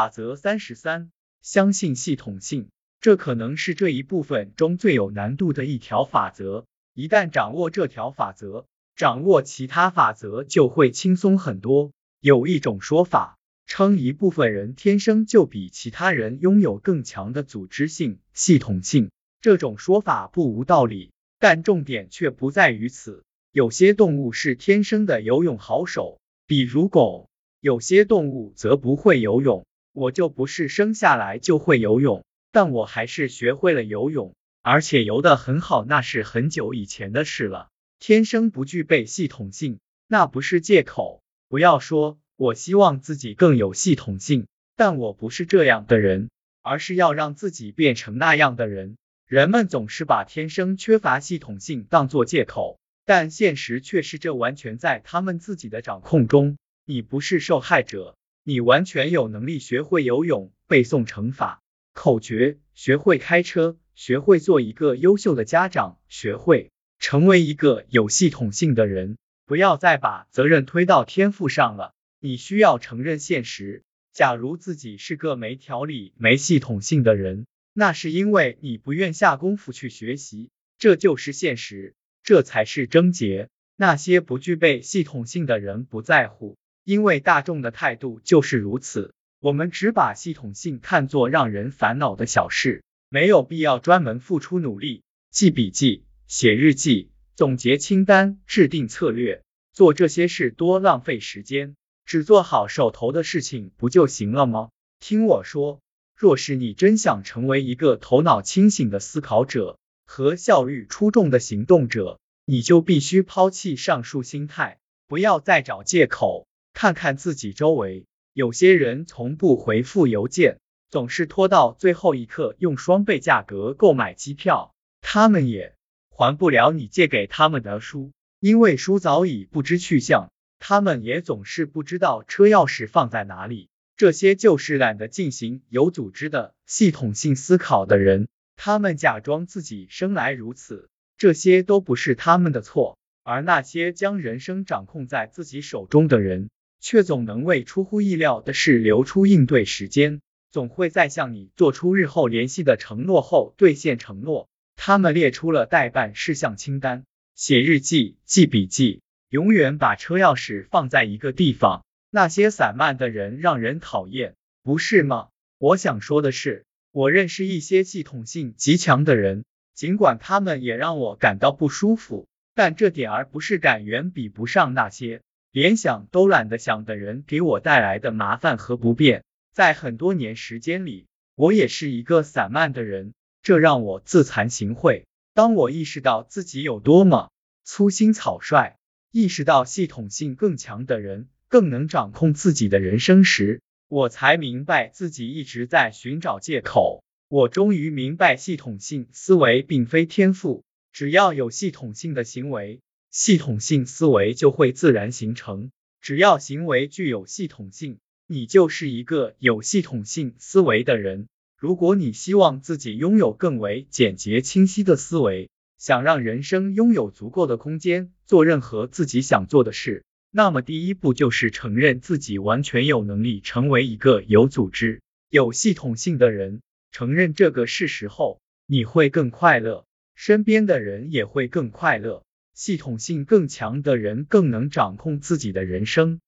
法则三十三，相信系统性，这可能是这一部分中最有难度的一条法则。一旦掌握这条法则，掌握其他法则就会轻松很多。有一种说法称，一部分人天生就比其他人拥有更强的组织性、系统性。这种说法不无道理，但重点却不在于此。有些动物是天生的游泳好手，比如狗；有些动物则不会游泳。我就不是生下来就会游泳，但我还是学会了游泳，而且游得很好，那是很久以前的事了。天生不具备系统性，那不是借口。不要说我希望自己更有系统性，但我不是这样的人，而是要让自己变成那样的人。人们总是把天生缺乏系统性当作借口，但现实却是这完全在他们自己的掌控中。你不是受害者。你完全有能力学会游泳、背诵乘法、口诀，学会开车，学会做一个优秀的家长，学会成为一个有系统性的人。不要再把责任推到天赋上了，你需要承认现实。假如自己是个没条理、没系统性的人，那是因为你不愿下功夫去学习，这就是现实，这才是症结。那些不具备系统性的人不在乎。因为大众的态度就是如此，我们只把系统性看作让人烦恼的小事，没有必要专门付出努力，记笔记、写日记、总结清单、制定策略，做这些事多浪费时间，只做好手头的事情不就行了吗？听我说，若是你真想成为一个头脑清醒的思考者和效率出众的行动者，你就必须抛弃上述心态，不要再找借口。看看自己周围，有些人从不回复邮件，总是拖到最后一刻用双倍价格购买机票。他们也还不了你借给他们的书，因为书早已不知去向。他们也总是不知道车钥匙放在哪里。这些就是懒得进行有组织的系统性思考的人。他们假装自己生来如此，这些都不是他们的错。而那些将人生掌控在自己手中的人，却总能为出乎意料的事留出应对时间，总会在向你做出日后联系的承诺后兑现承诺。他们列出了待办事项清单，写日记、记笔记，永远把车钥匙放在一个地方。那些散漫的人让人讨厌，不是吗？我想说的是，我认识一些系统性极强的人，尽管他们也让我感到不舒服，但这点儿不适感远比不上那些。连想都懒得想的人给我带来的麻烦和不便，在很多年时间里，我也是一个散漫的人，这让我自惭形秽。当我意识到自己有多么粗心草率，意识到系统性更强的人更能掌控自己的人生时，我才明白自己一直在寻找借口。我终于明白，系统性思维并非天赋，只要有系统性的行为。系统性思维就会自然形成。只要行为具有系统性，你就是一个有系统性思维的人。如果你希望自己拥有更为简洁清晰的思维，想让人生拥有足够的空间做任何自己想做的事，那么第一步就是承认自己完全有能力成为一个有组织、有系统性的人。承认这个事实后，你会更快乐，身边的人也会更快乐。系统性更强的人更能掌控自己的人生。